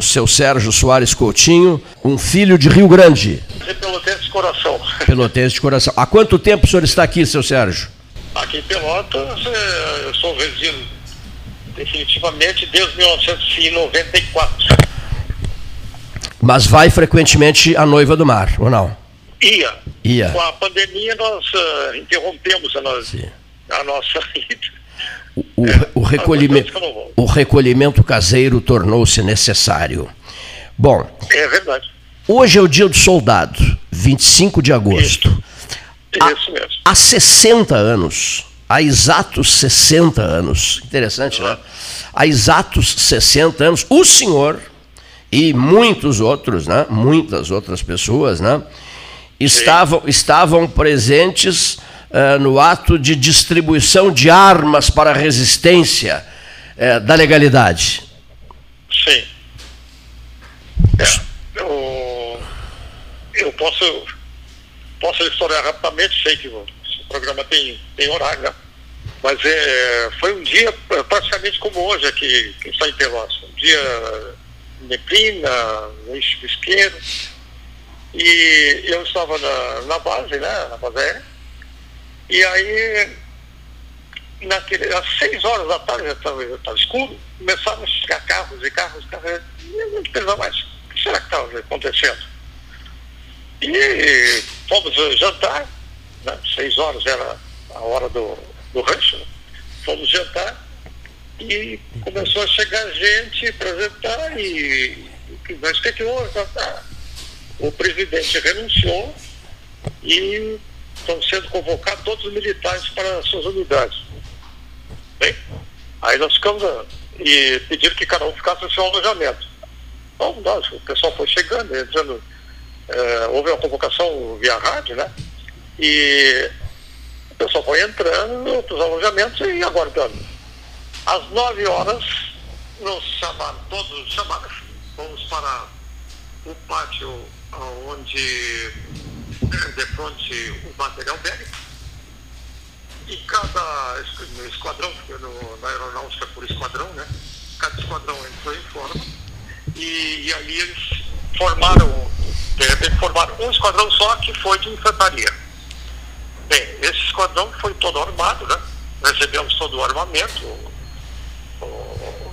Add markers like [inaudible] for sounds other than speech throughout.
seu Sérgio Soares Coutinho, um filho de Rio Grande. Pelotense de coração. Pelotense de coração. Há quanto tempo o senhor está aqui, seu Sérgio? Aqui em Pelotas, é, eu sou resíduo definitivamente desde 1994. Mas vai frequentemente à Noiva do Mar, ou não? Ia. Ia. Com a pandemia nós uh, interrompemos a, nós, a nossa [laughs] ida. O, o, é, o, recolhimento, o recolhimento caseiro tornou-se necessário. Bom. É verdade. Hoje é o dia do soldado, 25 de agosto. Isso, Isso mesmo. Há 60 anos, há exatos 60 anos, interessante, uhum. né? Há exatos 60 anos, o senhor e muitos outros, né? Muitas outras pessoas, né? Estavam, estavam presentes uh, no ato de distribuição de armas para a resistência uh, da legalidade. Sim. É, eu, eu posso, posso historiar rapidamente, sei que o programa tem, tem horário, né? mas é, foi um dia praticamente como hoje aqui, que está em Pelotas. Um dia neblina, um eixo isqueiro. E eu estava na, na base, né, na base aérea, e aí, naquele, às seis horas da tarde, já estava escuro, começaram a chegar carros e carros, carros, e não pensava mais, o que será que estava acontecendo? E fomos jantar, né, seis horas era a hora do, do rancho, né, fomos jantar, e começou a chegar gente para jantar, e mas o que, que houve? O presidente renunciou e estão sendo convocados todos os militares para suas unidades. Bem, aí nós ficamos e pediram que cada um ficasse no seu alojamento. Então, nós, o pessoal foi chegando, entrando, é, houve uma convocação via rádio, né? E o pessoal foi entrando para os alojamentos e aguardando. Às nove horas, nos chamaram, todos chamaram, fomos para o pátio onde de frente o material bélico e cada esquadrão, porque no, na aeronáutica por esquadrão, né? Cada esquadrão entrou em forma e, e ali eles formaram, de repente formaram um esquadrão só que foi de infantaria. Bem, esse esquadrão foi todo armado, né? Recebemos todo o armamento,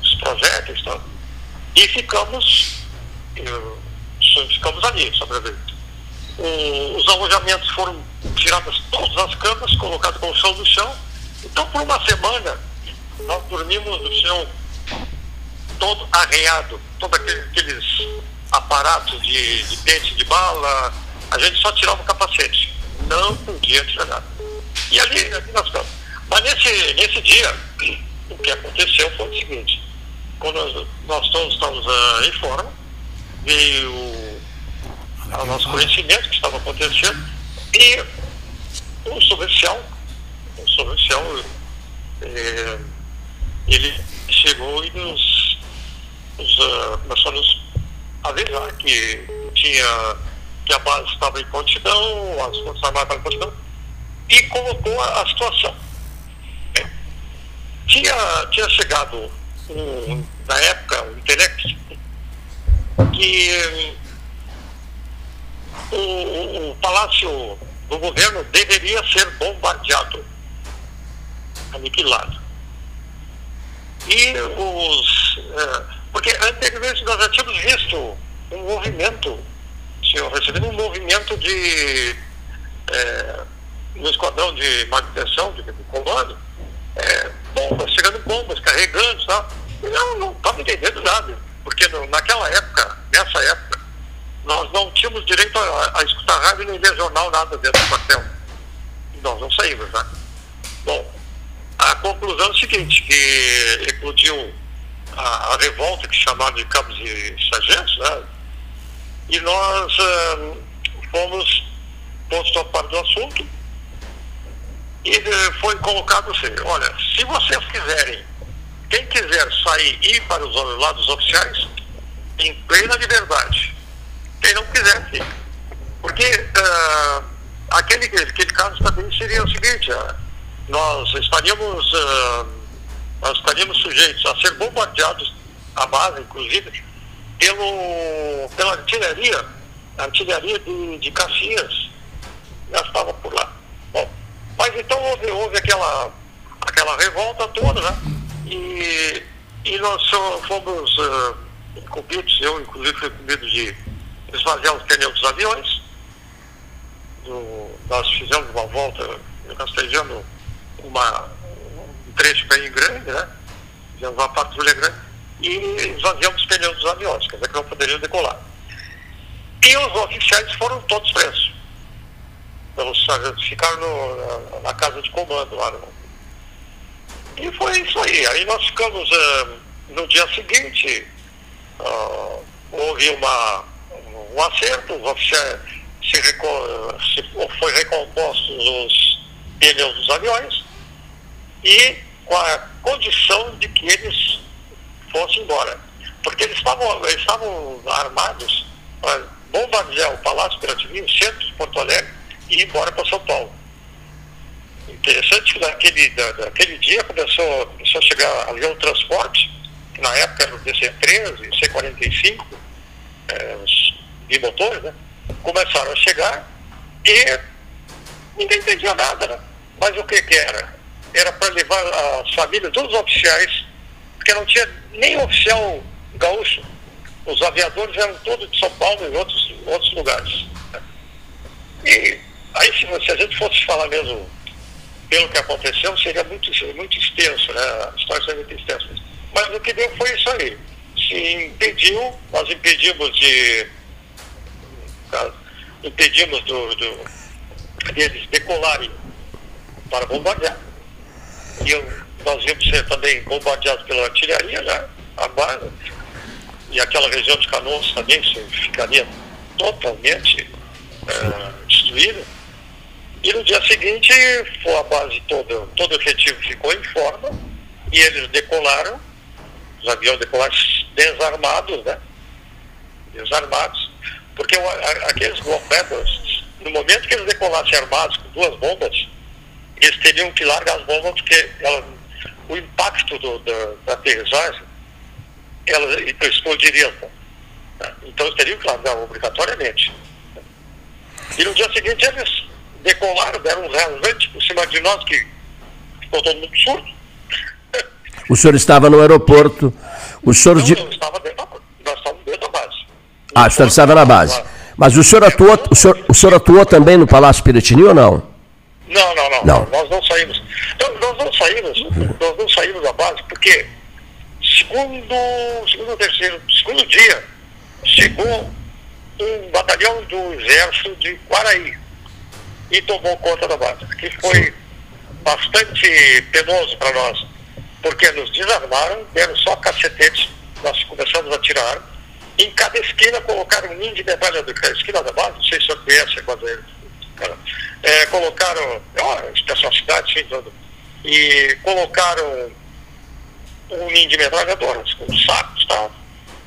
os projéteis, tá? e ficamos, ficamos ali, sobrevivendo os alojamentos foram tiradas todas as camas, colocadas com o chão no chão. Então, por uma semana, nós dormimos no chão todo arreado, todos aqueles aparatos de, de pente de bala, a gente só tirava o capacete. Não podia tirar nada. E ali, ali nós ficamos. Mas nesse, nesse dia, o que aconteceu foi o seguinte, quando nós, nós todos estávamos uh, em forma, veio ao nosso conhecimento que estava acontecendo. E o sobrecial, o sobrecial, é, ele chegou e nos, nos uh, começou a nos avisar que tinha que a base estava em prontidão, as forças armadas estavam em prontidão, e colocou a, a situação. É. Tinha, tinha chegado, um, na época, um Telex, que o, o, palácio do governo deveria ser bombardeado, aniquilado. E os. É, porque anteriormente nós já tínhamos visto um movimento, senhor, recebendo um movimento de. É, no esquadrão de manutenção, de, de comando, é, bombas, chegando bombas, carregando, tá? Eu não estava entendendo nada, porque no, naquela época, nessa época, nós não tínhamos direito a, a escutar rádio nem ver jornal, nada dentro do quartel. Nós não saímos, né? Bom, a conclusão é o seguinte, que eclodiu a, a revolta que chamaram de cabos e sargentos, né? E nós uh, fomos postos a par do assunto e uh, foi colocado assim, olha, se vocês quiserem, quem quiser sair e ir para os lados oficiais, em plena liberdade, quem não quiser, sim. Porque uh, aquele, aquele caso também seria o seguinte, uh, nós estaríamos, uh, nós estaríamos sujeitos a ser bombardeados, a base inclusive, pelo, pela artilharia, artilharia de, de Caxias, já estava por lá. Bom, mas então houve, houve aquela, aquela revolta toda, né? E, e nós fomos uh, incumbidos, eu inclusive fui incumbido de esvaziar os pneus dos aviões. Do, nós fizemos uma volta, castejando uma, um trecho bem grande, né? Fizemos uma patrulha grande e esvaziamos os pneus dos aviões, quer dizer que não poderiam decolar. E os oficiais foram todos presos. Os sargentos ficaram no, na, na, casa de comando lá. No... E foi isso aí. Aí nós ficamos uh, no dia seguinte, uh, houve uma, um acerto, se, reco se foi recompostos os pneus dos aviões e com a condição de que eles fossem embora. Porque eles estavam, eles estavam armados para bombardear o Palácio Piratininho, o centro de Porto Alegre, e ir embora para São Paulo. Interessante que naquele, naquele dia começou, começou a chegar avião transporte, que na época era o DC-13, C-45, é, os bimotores, né? Começaram a chegar e ninguém entendia nada, né? Mas o que que era? Era para levar as famílias dos oficiais, porque não tinha nem oficial gaúcho. Os aviadores eram todos de São Paulo e outros, outros lugares. E aí, se, se a gente fosse falar mesmo pelo que aconteceu, seria muito, muito extenso, né? A história seria muito extensa. Mas o que deu foi isso aí. Se impediu, nós impedimos de. Impedimos do, do, deles decolarem para bombardear. E eu, nós íamos ser também bombardeados pela artilharia, né? A base. E aquela região de Canoas também ficaria totalmente é, destruída. E no dia seguinte, a base toda, todo o efetivo ficou em forma e eles decolaram, os aviões decolaram desarmados, né? Desarmados. Porque aqueles bombers, no momento que eles decolassem armados com duas bombas, eles teriam que largar as bombas porque ela, o impacto do, da, da aterrissagem ela explodiria. Então eles teriam que largar obrigatoriamente. E no dia seguinte eles decolaram, deram um rasante por cima de nós, que ficou todo mundo surdo. O senhor estava no aeroporto. O senhor. Não, de... eu estava dentro da, nós estávamos dentro da base. Ah, o senhor estava na base. Mas o senhor atuou, o senhor, o senhor atuou também no Palácio Piratini ou não? Não, não, não, não. Nós não saímos. Nós, nós não saímos, nós não saímos da base, porque segundo, segundo terceiro, segundo dia, chegou um batalhão do exército de Quaraí e tomou conta da base, que foi bastante penoso para nós, porque nos desarmaram, deram só cacetetes, nós começamos a tirar, em cada esquina colocaram um ninho de metralhador, que é a esquina da base, não sei se senhor conhece, mas é, colocaram, ó, estação cidade, sim, e colocaram um ninho de metralhadoras, com sacos e tal,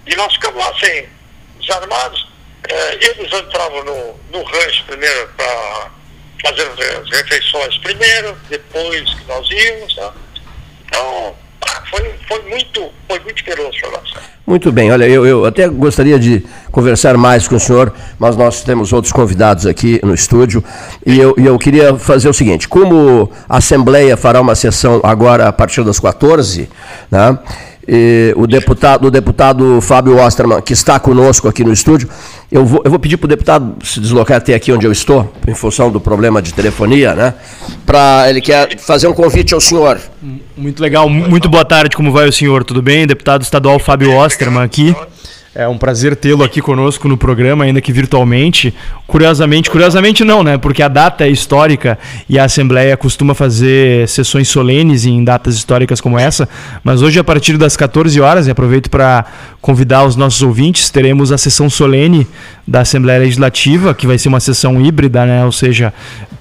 e nós ficamos lá sem desarmados, é, eles entravam no, no rancho primeiro para fazer as refeições primeiro, depois que nós íamos. Tá? Então, ah, foi, foi muito, foi muito feroz para nós. Muito bem, olha, eu, eu até gostaria de conversar mais com o senhor, mas nós temos outros convidados aqui no estúdio e eu, eu queria fazer o seguinte: como a Assembleia fará uma sessão agora a partir das 14, né? E o deputado, o deputado Fábio Osterman, que está conosco aqui no estúdio, eu vou, eu vou pedir para o deputado se deslocar até aqui onde eu estou, em função do problema de telefonia, né? Para ele quer fazer um convite ao senhor. Muito legal, muito boa tarde, como vai o senhor? Tudo bem? Deputado estadual Fábio Osterman aqui. É um prazer tê-lo aqui conosco no programa, ainda que virtualmente. Curiosamente, curiosamente não, né? Porque a data é histórica e a Assembleia costuma fazer sessões solenes em datas históricas como essa. Mas hoje, a partir das 14 horas, e aproveito para convidar os nossos ouvintes, teremos a sessão solene da Assembleia Legislativa, que vai ser uma sessão híbrida, né? Ou seja,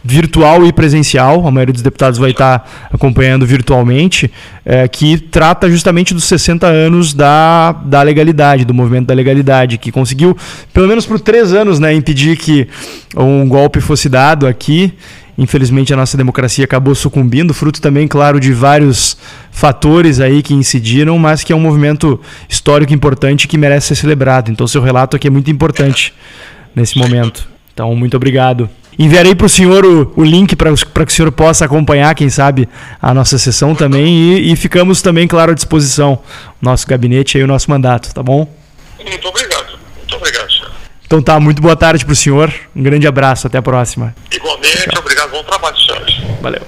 virtual e presencial. A maioria dos deputados vai estar acompanhando virtualmente, é, que trata justamente dos 60 anos da, da legalidade, do movimento da legalidade, que conseguiu, pelo menos por três anos, né, impedir que um golpe fosse dado aqui infelizmente a nossa democracia acabou sucumbindo, fruto também, claro, de vários fatores aí que incidiram, mas que é um movimento histórico importante que merece ser celebrado. Então, seu relato aqui é muito importante nesse momento. Então, muito obrigado. Enviarei para o senhor o, link para que o senhor possa acompanhar, quem sabe, a nossa sessão também. E, e ficamos também, claro, à disposição. Nosso gabinete e o nosso mandato, tá bom? Muito obrigado. Muito obrigado. Então tá, muito boa tarde para o senhor. Um grande abraço, até a próxima. Igualmente, Tchau. obrigado, bom trabalho, senhores. Valeu.